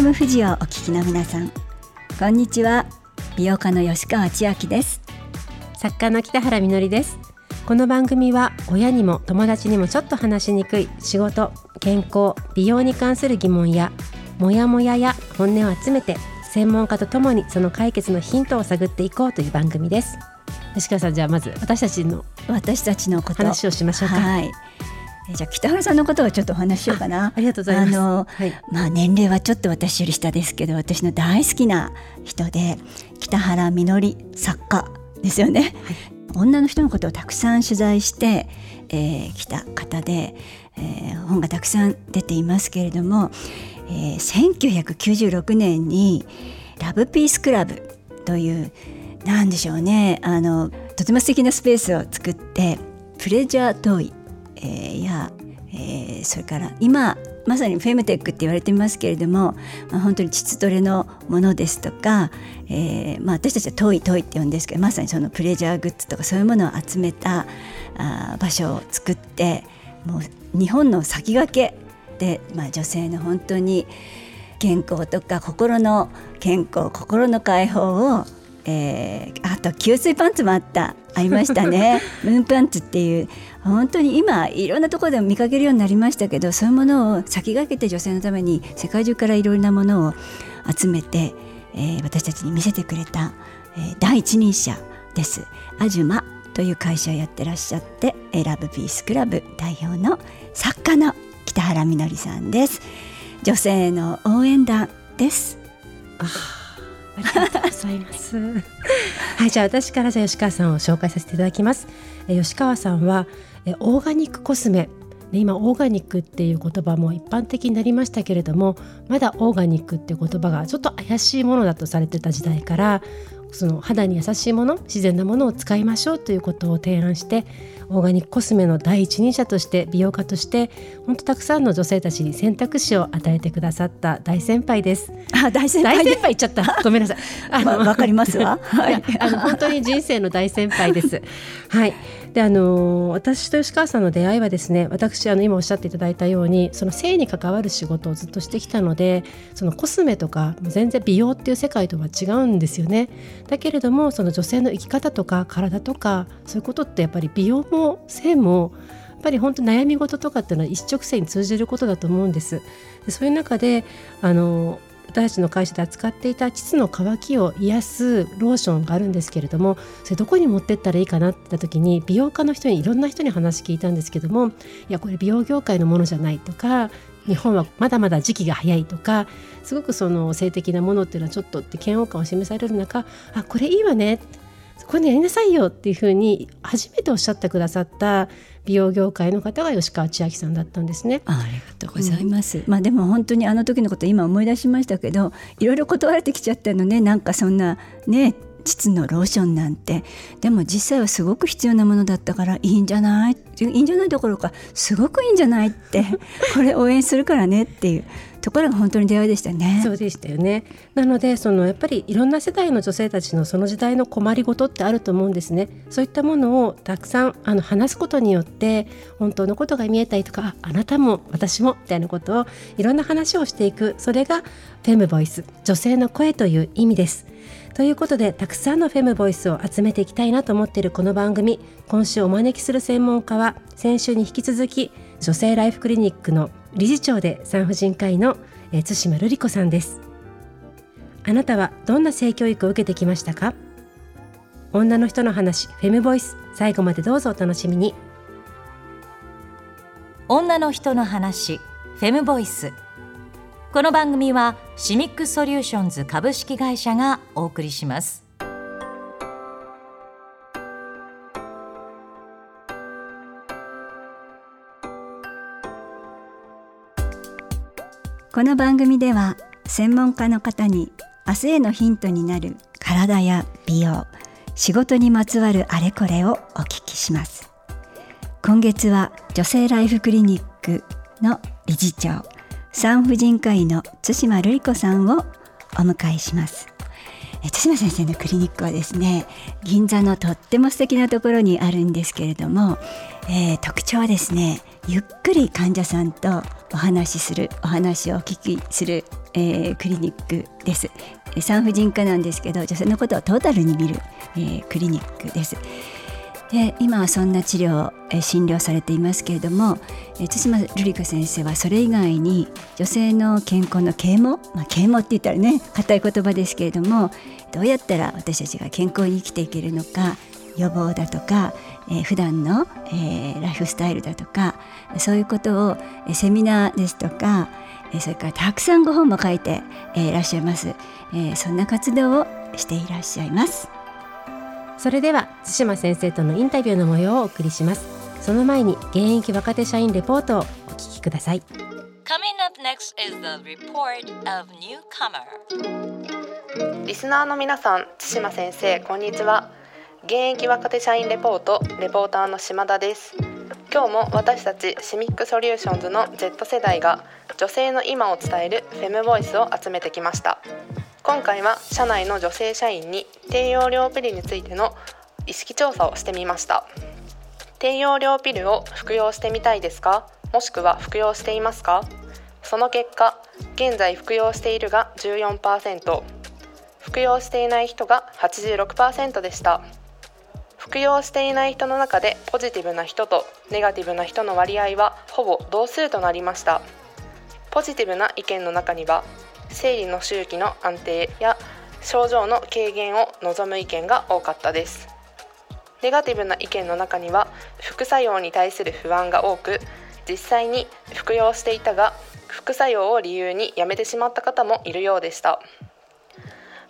FM 富士をお聞きの皆さんこんにちは。美容家の吉川千秋です。作家の北原みのりです。この番組は親にも友達にもちょっと話しにくい仕事健康美容に関する疑問やモヤモヤや本音を集めて専門家とともにその解決のヒントを探っていこうという番組です。吉川さんじゃあまず私たちの私たちのこと。話をしましょうか。はいじゃあ北原さんのことをちょっとお話ししようかな。ありがとうございます。あの、はい、まあ年齢はちょっと私より下ですけど、私の大好きな人で北原みのり作家ですよね、はい、女の人のことをたくさん取材してき、えー、た方で、えー、本がたくさん出ていますけれども、えー、1996年にラブピースクラブという何でしょうねあのとても素敵なスペースを作ってプレジャートイ、えー、や、えー、それから今まさにフェムテックって言われてますけれども、まあ、本当に膣トレのものですとか、えーまあ、私たちは遠い遠いって呼んですけどまさにそのプレジャーグッズとかそういうものを集めたあ場所を作ってもう日本の先駆けで、まあ、女性の本当に健康とか心の健康心の解放をえー、あと吸水パンツもあったありましたね。ムーンパンツっていう本当に今いろんなところでも見かけるようになりましたけどそういうものを先駆けて女性のために世界中からいろんなものを集めて、えー、私たちに見せてくれた、えー、第一人者です。アジュマという会社をやってらっしゃってラブピースクラブ代表の作家の北原みのりさんです。女性の応援団です。ああありがとうございます。はい、じゃあ私からじゃ吉川さんを紹介させていただきます。え吉川さんはえオーガニックコスメ今オーガニックっていう言葉も一般的になりましたけれどもまだオーガニックっていう言葉がちょっと怪しいものだとされてた時代からその肌に優しいもの自然なものを使いましょうということを提案してオーガニックコスメの第一人者として美容家として本当たくさんの女性たちに選択肢を与えてくださった大先輩です。あ大先輩大先輩言っちゃった ごめんなさい。あのわかりますわ。はい、あの本当に人生の大先輩です。はい。であの私と吉川さんの出会いはですね私あの今おっしゃっていただいたようにその性に関わる仕事をずっとしてきたのでそのコスメとか全然美容っていう世界とは違うんですよね。だけれどもその女性の生き方とか体とかそういうことってやっぱり美容も性もやっぱり本当悩み事とかっていうのは一直線に通じることだと思うんです。でそういう中であの私たちの会社で扱っていた膣の渇きを癒すローションがあるんですけれどもそれどこに持ってったらいいかなって言った時に美容家の人にいろんな人に話聞いたんですけどもいやこれ美容業界のものじゃないとか日本はまだまだ時期が早いとかすごくその性的なものっていうのはちょっとって嫌悪感を示される中あこれいいわねこれやりなさいよっていうふうに初めておっしゃってくださった美容業界の方が吉川千秋さんだったんですね。ありがとうございます。うん、まあでも本当にあの時のこと今思い出しましたけど、いろいろ断られてきちゃったのね。なんかそんなね。膣のローションなんてでも実際はすごく必要なものだったからいいんじゃない？いいんじゃないどころかすごくいいんじゃないって これ応援するからねっていうところが本当に出会いでしたね。そうでしたよね。なのでそのやっぱりいろんな世代の女性たちのその時代の困りごとってあると思うんですね。そういったものをたくさんあの話すことによって本当のことが見えたりとかあなたも私もみたいなことをいろんな話をしていくそれがフェムボイス女性の声という意味です。ということでたくさんのフェムボイスを集めていきたいなと思っているこの番組今週お招きする専門家は先週に引き続き女性ライフクリニックの理事長で産婦人科医の対馬瑠璃子さんです。あなたはどんな性教育を受けてきましたか？女の人の話フェムボイス最後までどうぞお楽しみに。女の人の話フェムボイス。この番組はシミックソリューションズ株式会社がお送りします。この番組では専門家の方に明日へのヒントになる体や美容仕事にまつわるあれこれをお聞きします。今月は女性ライフクリニックの理事長産婦人科医の対馬瑠璃子さんをお迎えします。対馬先生のクリニックはですね銀座のとっても素敵なところにあるんですけれども、えー、特徴はですねゆっくり患者さんとお話しするお話をお聞きする、えー、クリニックです。産婦人科なんですけど女性のことをトータルに見る、えー、クリニックです。で今はそんな治療、え診療されていますけれども、え対馬瑠璃子先生はそれ以外に女性の健康の啓蒙、まあ、啓蒙って言ったらね硬い言葉ですけれどもどうやったら私たちが健康に生きていけるのか予防だとか、えー、普段の、えー、ライフスタイルだとかそういうことを、え、セミナーですとか、え、それからたくさんご本も書いて、え、いらっしゃいます、え、そんな活動をしていらっしゃいます。それでは対馬先生とのインタビューの模様をお送りします。その前に現役若手社員レポートをお聞きください。Coming up next is the report of newcomer. リスナーの皆さん対馬先生こんにちは。現役若手社員レポートレポーターの島田です。今日も私たちシミックソリューションズの Z 世代が女性の今を伝えるフェムボイスを集めてきました今回は社内の女性社員に低用量ピルについての意識調査をしてみました。低用量ピルを服用してみたいですか？もしくは服用していますか？その結果現在服用しているが14%服用していない人が86%でした。服用していない人の中でポジティブな人とネガティブな人の割合はほぼ同数となりました。ポジティブな意見の中には生理の周期の安定や症状の軽減を望む意見が多かったです。ネガティブな意見の中には副作用に対する不安が多く実際に服用していたが副作用を理由にやめてしまった方もいるようでした。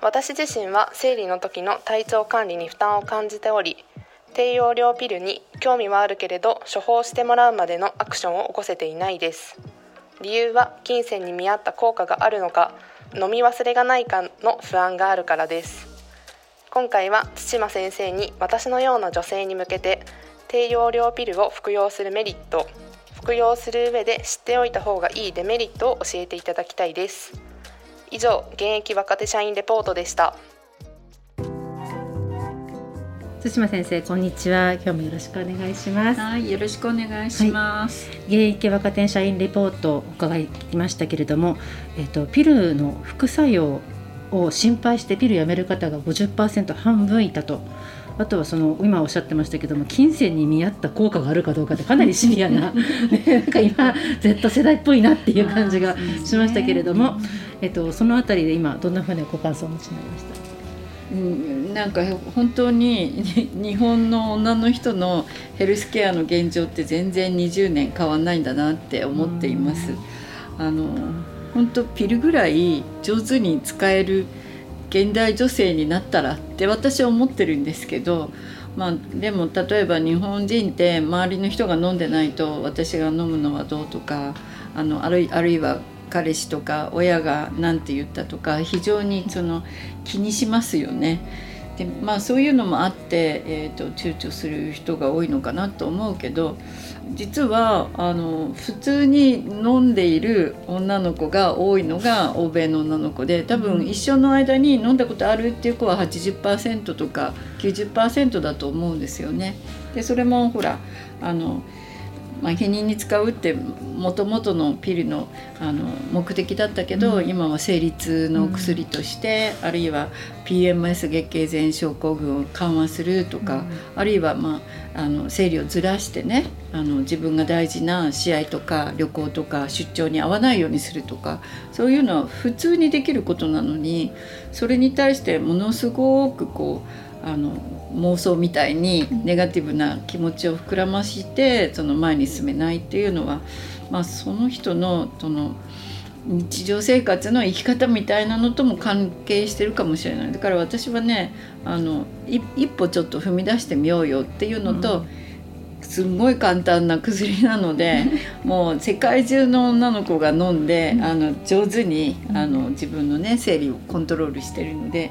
私自身は生理の時の体調管理に負担を感じており低用量ピルに興味はあるけれど処方してもらうまでのアクションを起こせていないです。理由は金銭に見合った効果があるのか飲み忘れがないかの不安があるからです。今回は対馬先生に私のような女性に向けて低用量ピルを服用するメリット服用する上で知っておいた方がいいデメリットを教えていただきたいです。以上現役若手社員レポートでした。対馬先生こんにちは。今日もよろしくお願いします。はいよろしくお願いします、はい、現役若手社員レポートを伺いましたけれどもえっ、とピルの副作用を心配してピルやめる方が50%半分いたと。あとはその今おっしゃってましたけども金銭に見合った効果があるかどうかってかなりシビアな、ね、なんか今 Z 世代っぽいなっていう感じがしましたけれども、えっと、そのあたりで今どんなふうなご感想をお持ちになりました？うん、なんか本当に 日本の女の人のヘルスケアの現状って全然20年変わんないんだなって思っています。あの本当ピルぐらい上手に使える現代女性になったらって私は思ってるんですけど、まあ、でも例えば日本人って周りの人が飲んでないと私が飲むのはどうとかあのあるあるいは彼氏とか親が何て言ったとか非常にその気にしますよね。でまあそういうのもあって、えーと、躊躇する人が多いのかなと思うけど実はあの普通に飲んでいる女の子が多いのが欧米の女の子で多分一生の間に飲んだことあるっていう子は80%とか90%だと思うんですよね。でそれもほらあのまあ、避妊に使うってもともとのピルのあの目的だったけど、うん、今は生理痛の薬として、うん、あるいは PMS 月経前症候群を緩和するとか、うん、あるいは、まあ、あの生理をずらしてねあの自分が大事な試合とか旅行とか出張に合わないようにするとかそういうのは普通にできることなのにそれに対してものすごくこうあの妄想みたいにネガティブな気持ちを膨らましてその前に進めないっていうのは、まあ、その人のその日常生活の生き方みたいなのとも関係してるかもしれない。だから私はねあの一歩ちょっと踏み出してみようよっていうのと、うん。すんごい簡単な薬なので もう世界中の女の子が飲んであの上手にあの自分のね生理をコントロールしてるので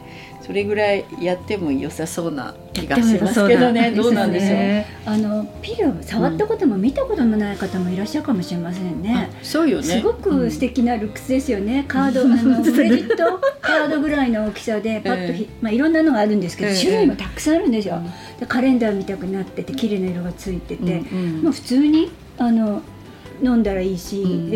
それぐらいやっても良さそうな気がしますけどね。どうなんでしょう、ね、あのピル触ったことも見たことのない方もいらっしゃるかもしれませんね、うん、そうよね。すごく素敵なルックスですよね、カードあのクレジットカードぐらいの大きさでパッとひ、えー、まあ、いろんなのがあるんですけど、えー、種類もたくさんあるんですよ、でカレンダー見たくなってて綺麗な色がついてて、うんうん、もう普通にあの飲んだらいいし、うん、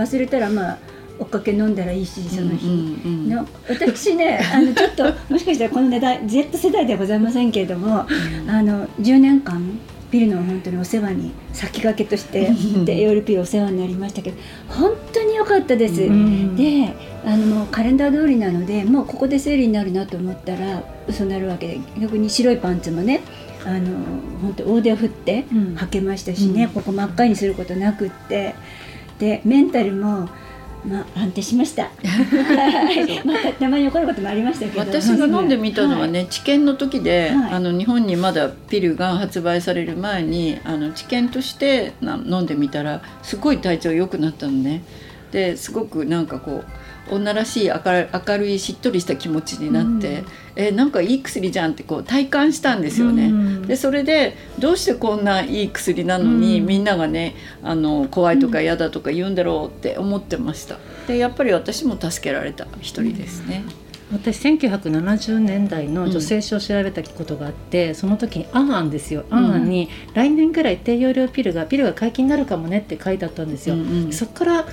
忘れたらまあ追っかけ飲んだらいいしその日、うんうん。うん、私ねあのちょっと もしかしたらこの値段 Z 世代ではございませんけれども、うん、あの10年間ピルの本当にお世話に先駆けとしてでヨールピルお世話になりましたけど本当に良かったです、うん、であのカレンダー通りなのでもうここで生理になるなと思ったら嘘になるわけで逆に白いパンツもねあの本当大手を振って履けましたしね、うん、ここ真っ赤にすることなくって。でメンタルもまあ、安定しました。まあ、たまに起こることもありましたけど。私が飲んでみたのはね、はい、治験の時で、はい、あの日本にまだピルが発売される前に、あの治験として飲んでみたら、すごい体調良くなったのね。で、すごくなんかこう。女らしい明るいしっとりした気持ちになって、うん、えなんかいい薬じゃんってこう体感したんですよね。うん、でそれでどうしてこんないい薬なのに、うん、みんながねあの怖いとか嫌だとか言うんだろうって思ってました。でやっぱり私も助けられた一人ですね。私1970年代の女性誌を調べたことがあって、うん、その時に「あんあん」ですよ「あんあん」に来年ぐらい低用量ピルがピルが解禁になるかもねって書いてあったんですよ。うんうん、そこから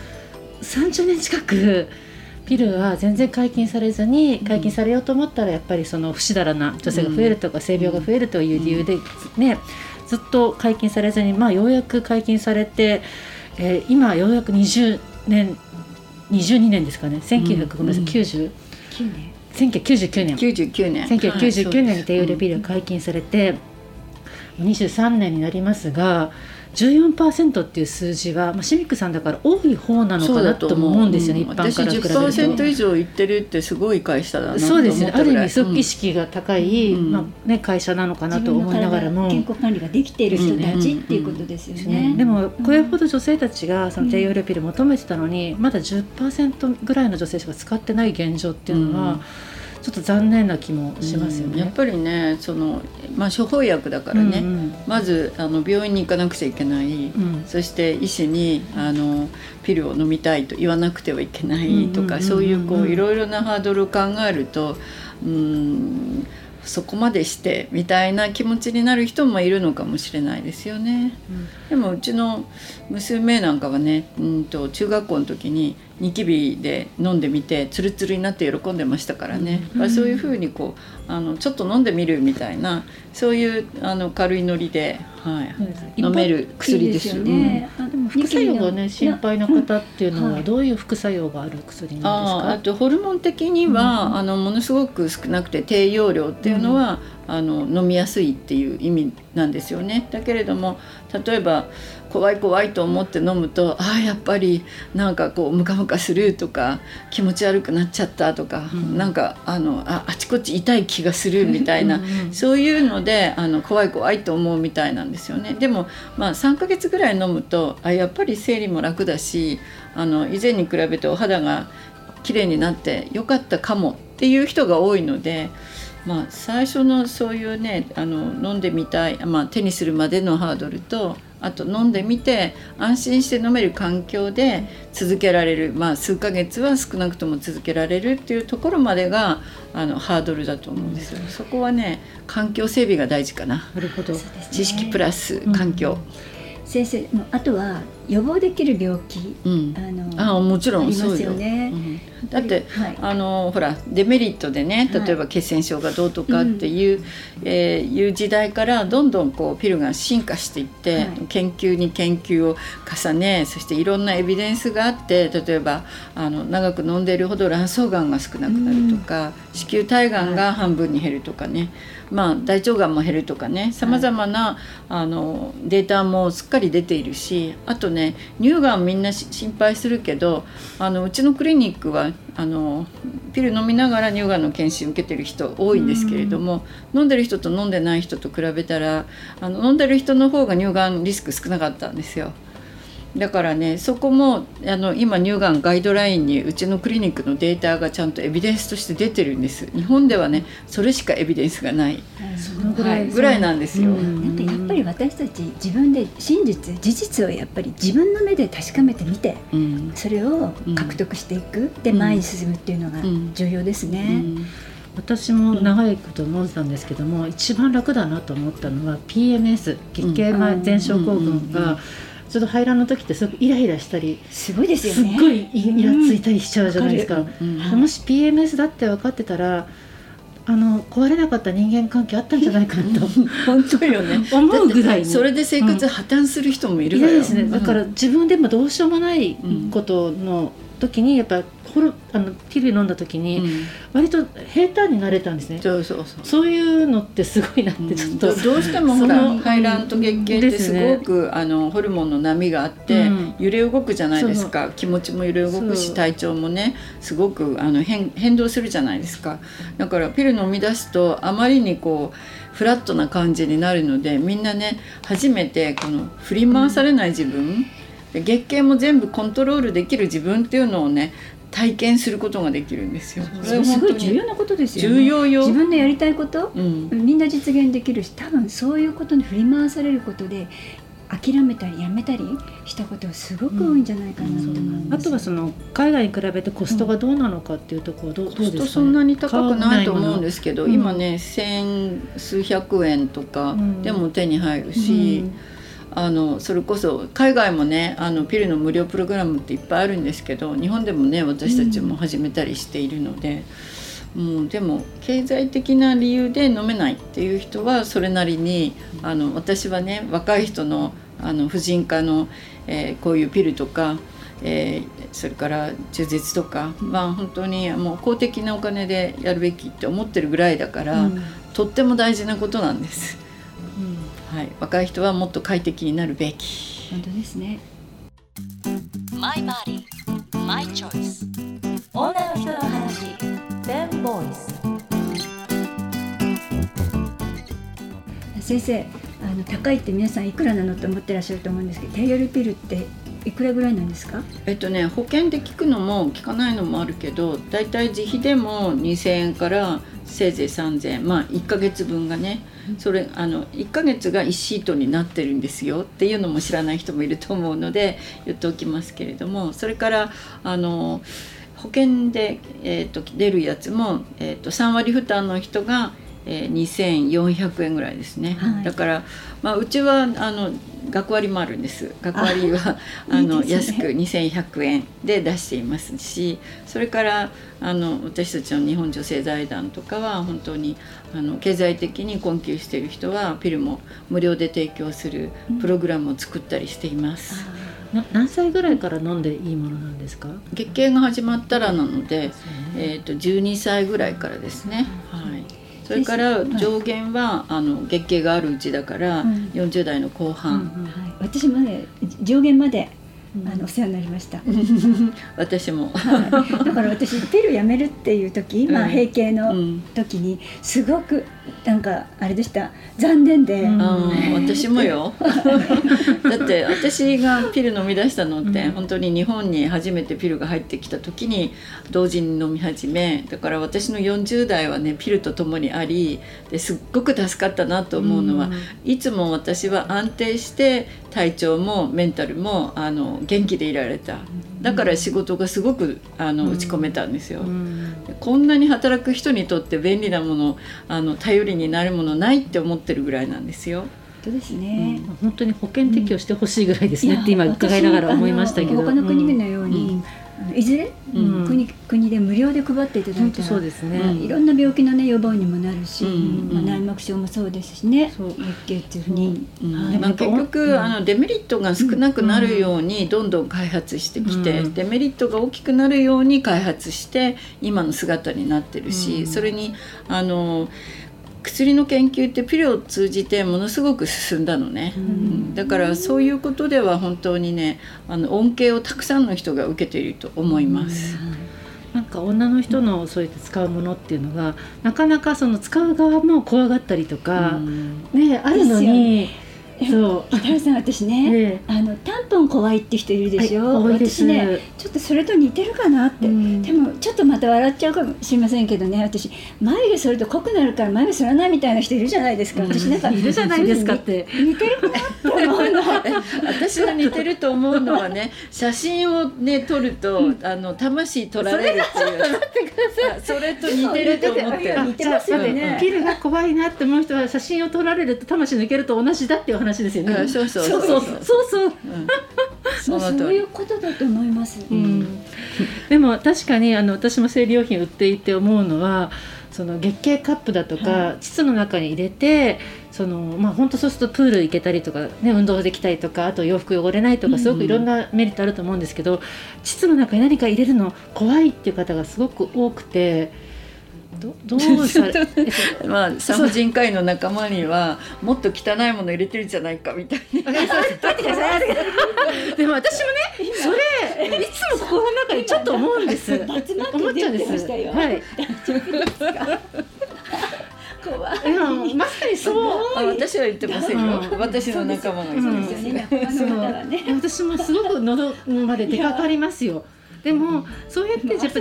30年近くピルは全然解禁されずに解禁されようと思ったらやっぱりその不死だらな女性が増えるとか性病が増えるという理由でねずっと解禁されずにまあようやく解禁されて、えー、今ようやく20年22年ですかね。1999年。1999年。99年。1999年に低用量ピルが解禁されて、うん、23年になりますが14%っていう数字は、まあ、シミックさんだから多い方なのかなと思うんですよね、一般から比べると。私10%以上いってるってすごい会社だなそうですね。ある意味即意識が高い、うん、まあね、会社なのかなと思いながらも。健康管理ができている人たちっていうことですよね。でもこれほど女性たちがその低用量ピル求めてたのに、まだ10%ぐらいの女性しか使ってない現状っていうのは、うんちょっと残念な気もしますよね。やっぱりねその、まあ、処方薬だからね、うんうん、まずあの病院に行かなくちゃいけない、うん、そして医師にあのピルを飲みたいと言わなくてはいけないとか、そういうこういろいろなハードルを考えるとうんそこまでしてみたいな気持ちになる人もいるのかもしれないですよね。うん、でもうちの娘なんかはねうんと中学校の時にニキビで飲んでみてツルツルになって喜んでましたからね、うん、そういうふうにこうあのちょっと飲んでみるみたいなそういうあの軽いノリで、はい、飲める薬ですよね。うん、副作用がね心配な方っていうのはどういう副作用がある薬なんですか？ああとホルモン的には、うん、あのものすごく少なくて低用量っていうのは、あの飲みやすいっていう意味なんですよね。だけれども例えば怖い怖いと思って飲むとああやっぱりなんかこうムカムカするとか気持ち悪くなっちゃったとか、うん、なんかあのああちこち痛い気がするみたいなそういうのであの怖い怖いと思うみたいなんですよね。でも、まあ、3ヶ月ぐらい飲むとあやっぱり生理も楽だしあの以前に比べてお肌が綺麗になってよかったかもっていう人が多いので。まあ、最初のそういうねあの飲んでみたい、まあ、手にするまでのハードルとあと飲んでみて安心して飲める環境で続けられる、まあ、数ヶ月は少なくとも続けられるっていうところまでがあのハードルだと思うんですよ、そこはね環境整備が大事かな。なるほど。知識プラス環境、うん、先生あとは予防できる病気、うん、あのあもちろんそうよ。ね、うん、だって、はい、あのほらデメリットでね例えば血栓症がどうとかっていう、はい、えー、いう時代からどんどんこうピルが進化していって、はい、研究に研究を重ねそしていろんなエビデンスがあって例えばあの長く飲んでいるほど卵巣がんが少なくなるとか、子宮体がんが半分に減るとかね、まあ、大腸がんも減るとかねさまざまなあのデータもすっかり出ているしあとね乳がんみんな心配するけどあのうちのクリニックはあのピル飲みながら乳がんの検診受けてる人多いんですけれども、飲んでる人と飲んでない人と比べたらあの飲んでる人の方が乳がんリスク少なかったんですよ。だからねそこもあの今乳がんガイドラインにうちのクリニックのデータがちゃんとエビデンスとして出てるんです。日本ではねそれしかエビデンスがない、そのぐらい、はい、ぐらいなんですよ、なん。かやっぱり私たち自分で真実事実をやっぱり自分の目で確かめてみてうん。それを獲得していく、でうん。前に進むっていうのがうん。重要ですうね。ん私も長いこと飲んでたんですけども、一番楽だなと思ったのは PMS 月経前前症候群うん。うんうんがちょっと排卵の時ってすごくイライラしたりすごいですよね。すっごいイラついたりしちゃうじゃないですか。うんはいもし PMS だって分かってたらあの壊れなかった人間関係あったんじゃないかなと本当よね。思うぐらいそれで生活破綻する人もいるいから。よやですね。だから自分でもどうしようもないうんことの時にやっぱホルあのピル飲んだ時うん。に割と平坦になれたんですね、そうそうそう。そういうのってすごいなってちょっと、どどうしてもほら排卵と月経ってすですね。ごく、あのホルモンの波があって、うん。揺れ動くじゃないですか。気持ちも揺れ動くし体調もねすごくあの変変動するじゃないですか。だからピル飲み出すとあまりにこうフラットな感じになるのでみんなね初めてこの振り回されない自分、で月経も全部コントロールできる自分っていうのをね体験することができるんですよ。それすごい重要なことですよね。重要よ。自分のやりたいこと、うん。みんな実現できるし多分そういうことに振り回されることで諦めたりやめたりしたことがすごく多いんじゃないかなと思います。あとはその海外に比べてコストがどうなのかっていうところどうどうコストですか、ね、そんなに高くないと思うんですすけど、うん今ね千数百円とかうんでも手に入るし、あのそれこそ海外もねあのピルの無料プログラムっていっぱいあるんですけど日本でもね私たちも始めたりしているので、もうでも経済的な理由で飲めないっていう人はそれなりにあの私はね若い人のあの婦人科の、えーこういうピルとか、えーそれから中絶とか、まあ本当にもう公的なお金でやるべきって思ってるぐらいだから、うんとっても大事なことなんです。はい、若い人はもっと快適になるべき。本当ですね。My body, my choice 女の人の話 Fem Voice 先生あの高いって皆さんいくらなのと思ってらっしゃると思うんですけど低用量ピルっていくらぐらいなんですか？えっとね保険で効くのも効かないのもあるけどだいたい自費でも2,000円からせいぜい3,000円。まあ1ヶ月分がねそれあの1ヶ月が1シートになってるんですよ。っていうのも知らない人もいると思うので言っておきますけれどもそれからあの保険で、えー、と出るやつも、えー、と3割負担の人が、えー、2400円ぐらいですね、はい。だから、まあ、うちはあの学割もあるんです。学割は あのね。安く2100円で出していますしそれからあの私たちの日本女性財団とかは本当にあの経済的に困窮している人はピルも無料で提供するプログラムを作ったりしています。な何歳ぐらいから飲んでいいものなんですか？月経が始まったらなので、えー、と12歳ぐらいからですね。はいそれからはい上限はあの月経があるうちだから、うん。40代の後半、はい、私もね上限まであのお世話になりました。私も。はい、だから私ピルやめるっていう時、まあうん閉経のうん。時にすごくなんかあれでした。残念で、うん。あー私もよ。だって私がピル飲み出したのって、うん。本当に日本に初めてピルが入ってきた時に同時に飲み始めだから私の40代はねピルとともにありですっごく助かったなと思うのは、いつも私は安定して体調もメンタルもあの元気でいられた。だから仕事がすごくあのうん。打ち込めたんですよ。うん。こんなに働く人にとって便利なものあの頼りになるものないって思ってるぐらいなんですよ。本当ですね。本当に保険適用してほしいぐらいですね、って今伺いながら思いましたけど。他の国のよううに、いずれ、うん。国国で無料で配っていただいたらそうですね、うん。いろんな病気のね予防にもなるし、うんまあ、内膜症もそうですしねそう。月経っていうふうに、う。ん。はい。まあ、結局、うん。あのデメリットが少なくなるようにどんどん開発してきて、うん。デメリットが大きくなるように開発して今の姿になってるし、うん。それにあの薬の研究ってピルを通じてものすごく進んだのね。うんうんだからそういうことでは本当にねあの恩恵をたくさんの人が受けていると思います。なんか女の人のそうやって使うものっていうのがなかなかその使う側も怖がったりとか、うんねあるのにそう。北原さん私ね、ええ。あのタンポン怖いって人いるでしょ、私ねちょっとそれと似てるかなって、うん。でもちょっとまた笑っちゃうかもしれませんけどね私眉毛剃ると濃くなるから眉毛剃らないみたいな人いるじゃないですか、私なんかいるじゃないですかって。似てるかなって思うの。私が似てると思うのはね写真をね撮ると、あの魂取られるっていう。あそれと似てると思ってる。似てますよね。ピルが怖いなって思う人は写真を撮られると魂抜けると同じだっていう話ですよね。うんそうそうそう。そうそうそう。う。ん。そもういうことだと思います、うん。でも確かにあの私も生理用品売っていて思うのはその月経カップだとか、は膣の中に入れてそのまあ本当そうするとプール行けたりとか、ね、運動できたりとかあと洋服汚れないとかすごくいろんなメリットあると思うんですけど、膣の中に何か入れるの怖いっていう方がすごく多くてどどうされ まあ産婦人科医の仲間にはもっと汚いもの入れてるんじゃないかみたいな。でも私もねそれいつも心の中でちょっと思うんです。思っちゃうんです。はい。怖い。いやまさにそう。あ私は言ってませんよ、うん。私の仲間が言ってます。そうね。私もすごく喉まで出かかりますよ。でもそうやってやっぱ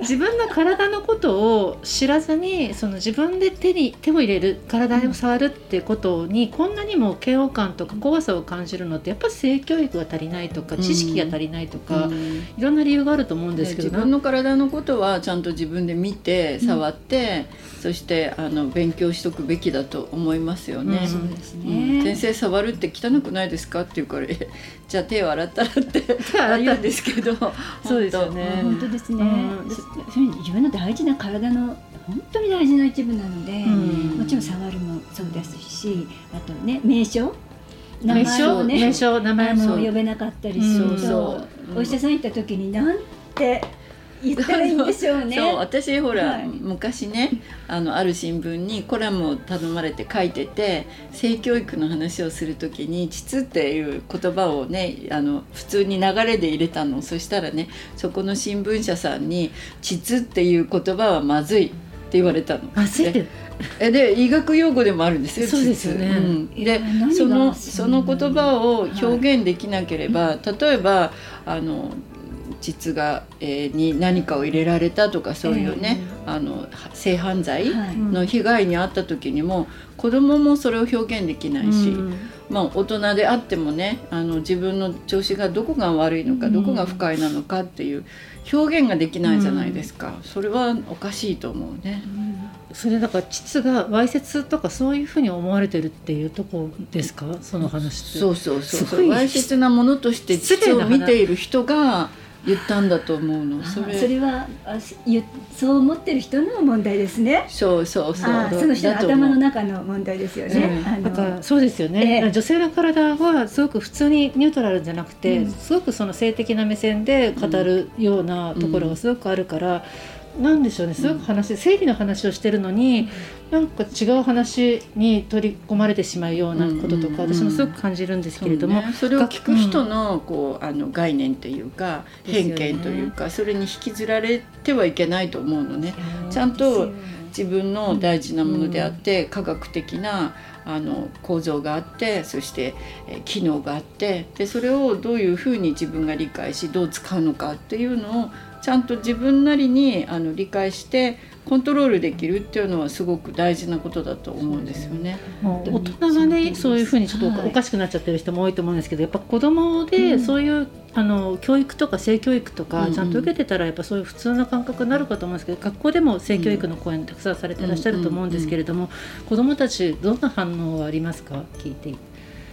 自分の体のことを知らずにその自分で手に手を入れる体を触るってことにこんなにも嫌悪感とか怖さを感じるのってやっぱり性教育が足りないとかうん。知識が足りないとか、うん。いろんな理由があると思うんですけど自分の体のことはちゃんと自分で見て触って、そしてあの勉強しとくべきだと思いますよね。うんそうですうん。ね、先生触るって汚くないですか？って言うからえ じゃあ手を洗ったらって言うんですけど。そうですよね。本当。ですね、うん。自分の大事な体の本当に大事な一部なので、ん。もちろん触るもそうですしあとね名称。名名前ね名称？名前あもの呼べなかったりすると、お医者さん行った時になんて言ったらいいんでしょうね。そう私ほら、はい。昔ねあのある新聞にコラムを頼まれて書いてて性教育の話をする時に「膣」っていう言葉をねあの普通に流れで入れたの。そしたらねそこの新聞社さんに「膣」っていう言葉はまずいって言われたの。あついえで医学用語でもあるんですよ。そうですよね。膣うん。でそのそその言葉を表現できなければ、例えばあの膣が、えーに何かを入れられたとかそういうね、あの性犯罪はい。の被害に遭った時にも子供もそれを表現できないし、うんまあ、大人であってもねあの自分の調子がどこが悪いのか、どこが不快なのかっていう表現ができないじゃないですか、それはおかしいと思うね。それだから膣がわいせつとかそういうふうに思われてるっていうとこですか？その話って。そうそうそうわいせつなものとして膣を見ている人が言ったんだと思うの。そそれ。れそれはあそう思ってる人の問題ですね。そうそうそう。あその人の頭の中の問題ですよね。うん。あのだからそうですよね、ええ。女性の体はすごく普通にニュートラルじゃなくて、うん。すごくその性的な目線で語るようなところがすごくあるから、なんでしょうね。すごく話、生理の話をしてるのになんか違う話に取り込まれてしまうようなこととか、うん私もすごく感じるんですけれども、ね。それを聞く人のこうあの概念というかですよね偏見というかそれに引きずられてはいけないと思うのね。ちゃんと自分の大事なものであって、科学的なあの構造があってそして、えー機能があってでそれをどういうふうに自分が理解しどう使うのかっていうのをちゃんと自分なりにあの理解してコントロールできるっていうのはすごく大事なことだと思うんですよね。大人がねそういうふうにちょっとお,、はい。かしくなっちゃってる人も多いと思うんですけどやっぱ子供うん。でそういう、あの教育とか性教育とうんうん。かちゃんと受けてたらやっぱそういう普通な感覚になるかと思うんですけど学校でも性教育の講演たくさんされてらっしゃると思うんですけれども、子供たちどんな反応はありますか？聞いて。いて。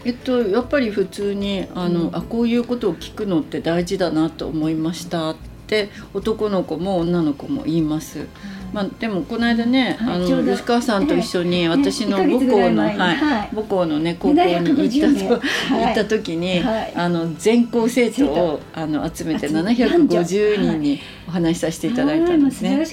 えっと、やっぱり普通にあの、あこういうことを聞くのって大事だなと思いましたって男の子も女の子も言います。まあ、でもこの間ね、あの吉川さんと一緒にええ私のね母校の、はいはい。母校のね高校に行った750名。と、行った時に、はい。あの全校生徒をあの集めて集め750人にお話しさせていただいたんですね。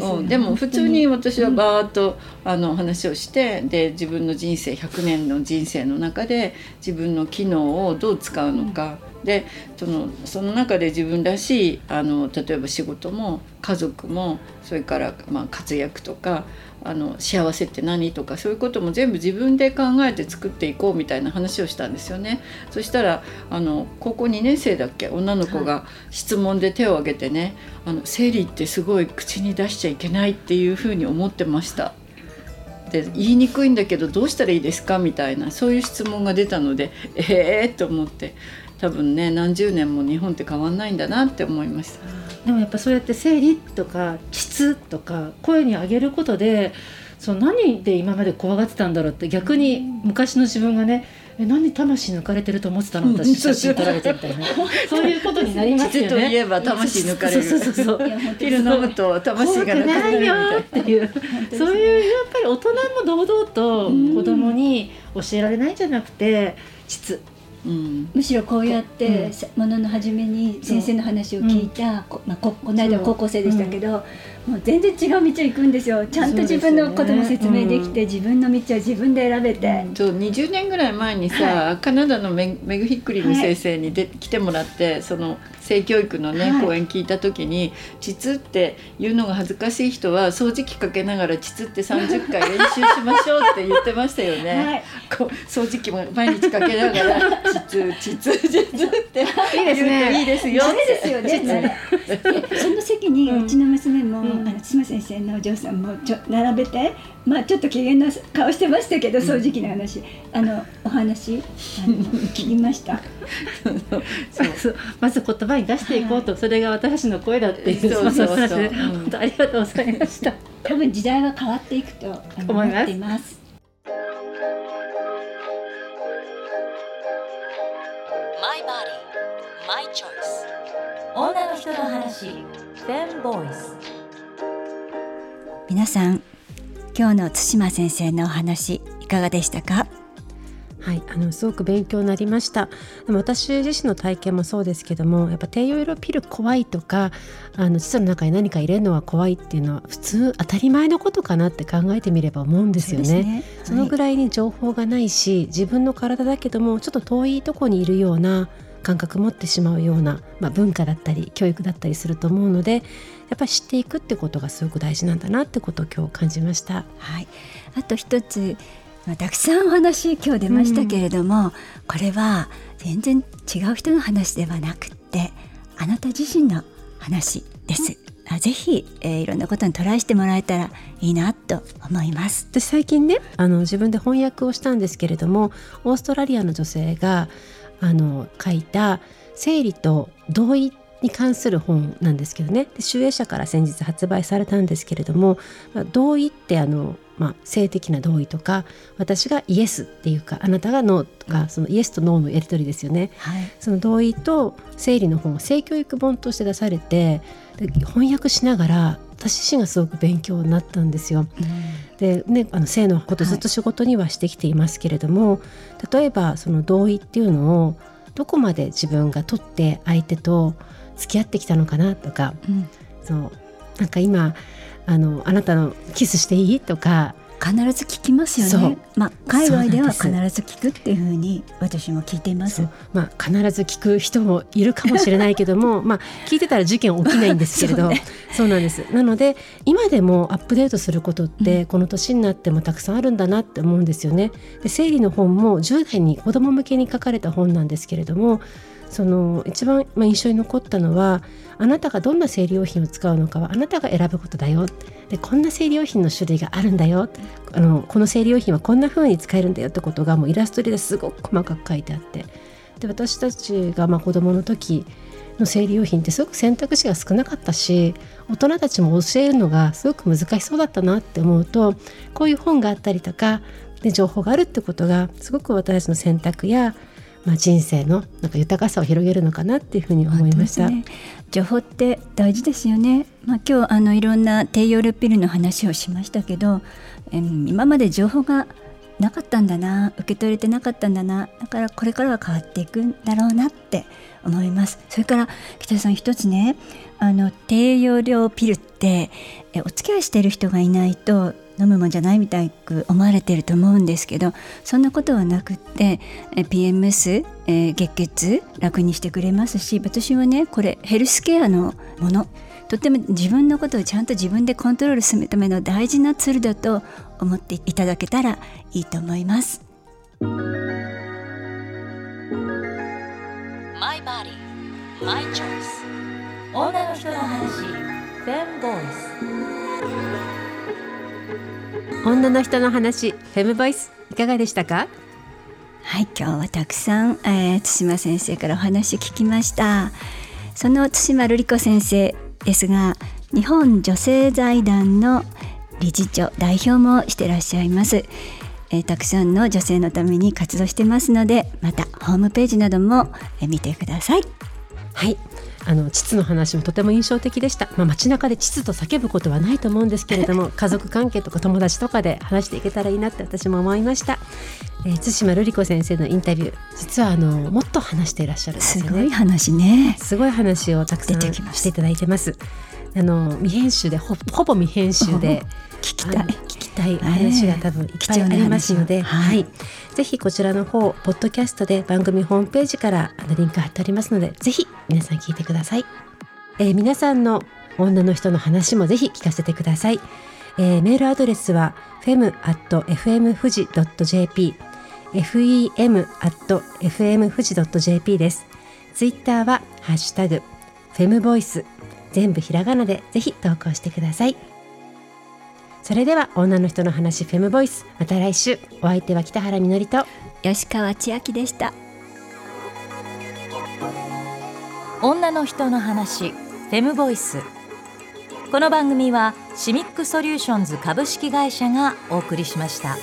うん、でも普通に私はバーッと、あの話をしてで自分の人生100年の人生の中で自分の機能をどう使うのか、でそのその中で自分らしいあの例えば仕事も家族もそれからまあ活躍とかあの幸せって何とかそういうことも全部自分で考えて作っていこうみたいな話をしたんですよね。そしたらあの高校2年生だっけ女の子が質問で手を挙げてね「あの生理ってすごい口に出しちゃいけないっていうふうに思ってました」で言いにくいんだけどどうしたらいいですかみたいなそういう質問が出たのでええー、と思って多分ね何十年も日本って変わんないんだなって思いました。でもやっぱそうやって生理とか膣とか声に上げることでそう何で今まで怖がってたんだろうって逆に昔の自分がねえ何魂抜かれてると思ってたの？私写真撮られてみたいな。そういうことになりますよね。といえば魂抜かれる。そうそうそうピル飲むと魂が抜かれるよっていうそういうやっぱり大人も堂々と子供に教えられないんじゃなくて膣うん、むしろこうやってものの初めに先生の話を聞いた、こまあ、ここの間高校生でしたけど、もう全然違う道を行くんですよ。ちゃんと自分のことも説明できて、ねうん、自分の道は自分で選べて、そう20年ぐらい前にさ、はい、カナダのメメグ・ヒックリング先生にで、はい、来てもらってその性教育のね、はい、講演聞いた時に「膣って言うのが恥ずかしい人は掃除機かけながら膣って30回練習しましょう」って言ってましたよね。はい、こう掃除機も毎日かけながら「膣膣膣」っていいですねいいですよですよね。その席にうちの娘も、うん、あの津先生のお嬢さんもちょ並べてまあちょっと機嫌な顔してましたけど掃除機の話。あのお話あの聞きました。そうそう。まず言葉に出していこうと、それが私の声だっていうそうそうそう、本当ありがとうございました。多分時代は変わっていくと思っています。マイバディマイチョイス女の人の話フェンボイス皆さん今日の対馬先生のお話いかがでしたか？はい、あのすごく勉強になりました。でも私自身の体験もそうですけどもやっぱ低用量ピル怖いとかあの膣の中に何か入れるのは怖いっていうのは普通当たり前のことかなって考えてみれば思うんですよね。そ、ね。はい、そのぐらいに情報がないし自分の体だけどもちょっと遠いとこにいるような感覚持ってしまうような、まあ、文化だったり教育だったりすると思うのでやっぱり知っていくってことがすごく大事なんだなってことを今日感じました。はい、あと一つまあ、たくさんお話今日出ましたけれども、うん、これは全然違う人の話ではなくってあなた自身の話です。うん、ぜひ、えー、いろんなことにトライしてもらえたらいいなと思います私最近ねあの自分で翻訳をしたんですけれどもオーストラリアの女性があの書いた「生理と同意」に関する本なんですけどね。で集英社から先日発売されたんですけれども、同意ってあの、まあ、性的な同意とか私がイエスっていうかあなたがノーとか、そのイエスとノーのやり取りですよね、はい、その同意と生理の本性教育本として出されて翻訳しながら私自身がすごく勉強になったんですよ。うん、でねあの性のことずっと仕事にはしてきていますけれども、はい、例えばその同意っていうのをどこまで自分が取って相手と付き合ってきたのかなとか、うん、そうなんか今あのあなたのキスしていい？とか必ず聞きますよね。まあ海外では必ず聞くっていうふうに私も聞いています。まあ必ず聞く人もいるかもしれないけども、まあ聞いてたら事件起きないんですけれど、そうね、そうなんです。なので今でもアップデートすることって、この年になってもたくさんあるんだなって思うんですよね。で生理の本も10代に子供向けに書かれた本なんですけれども。その一番、まあ、印象に残ったのはあなたがどんな生理用品を使うのかはあなたが選ぶことだよ。でこんな生理用品の種類があるんだよ。あのこの生理用品はこんな風に使えるんだよってことがもうイラストですごく細かく書いてあって。で私たちがまあ子どもの時の生理用品ってすごく選択肢が少なかったし大人たちも教えるのがすごく難しそうだったなって思うとこういう本があったりとかで情報があるってことがすごく私たちの選択やまあ、人生のなんか豊かさを広げるのかなっていうふうに思いました。ね、情報って大事ですよね。まあ、今日あのいろんな低用量ピルの話をしましたけど、え今まで情報がなかったんだな受け取れてなかったんだなだからこれからは変わっていくんだろうなって思いますそれから北さん一つねあの低用量ピルってえお付き合いしてる人がいないと飲むもんじゃないみたいく思われてると思うんですけどそんなことはなくって PMS、えー、月経痛楽にしてくれますし私はねこれヘルスケアのもの。とっても自分のことをちゃんと自分でコントロールするための大事なツールだと思っていただけたらいいと思います。マイバディマイチョイス女の人の話フェムボイス女の人の話フェムボイスいかがでしたか？はい今日はたくさん、えー、対馬先生からお話聞きました。その対馬瑠璃子先生ですが日本女性財団の理事長代表もしてらっしゃいます、えー、たくさんの女性のために活動してますのでまたホームページなども、えー、見てください。はいあの膣の話もとても印象的でした、まあ、街中で膣と叫ぶことはないと思うんですけれども 家族関係とか友達とかで話していけたらいいなって私も思いました、えー、対馬瑠璃子先生のインタビュー実はあのもっと話していらっしゃるんですよね。すごい話ね。すごい話をたくさんしていただいてます。あの未編集でほぼ未編集で 聞きたいたい話が多分いっぱいありますので、はい、ぜひこちらの方ポッドキャストで番組ホームページからあのリンク貼っておりますのでぜひ皆さん聞いてください、えー、皆さんの女の人の話もぜひ聞かせてください、えー、メールアドレスは fem.fmfuji.jp fem.fmfuji.jp です。ツイッターはハッシュタグフェムボイス全部ひらがなでぜひ投稿してくださいそれでは女の人の話フェムボイス。また来週。お相手は北原みのりと。吉川千秋でした。女の人の話フェムボイス。この番組はシミックソリューションズ株式会社がお送りしました。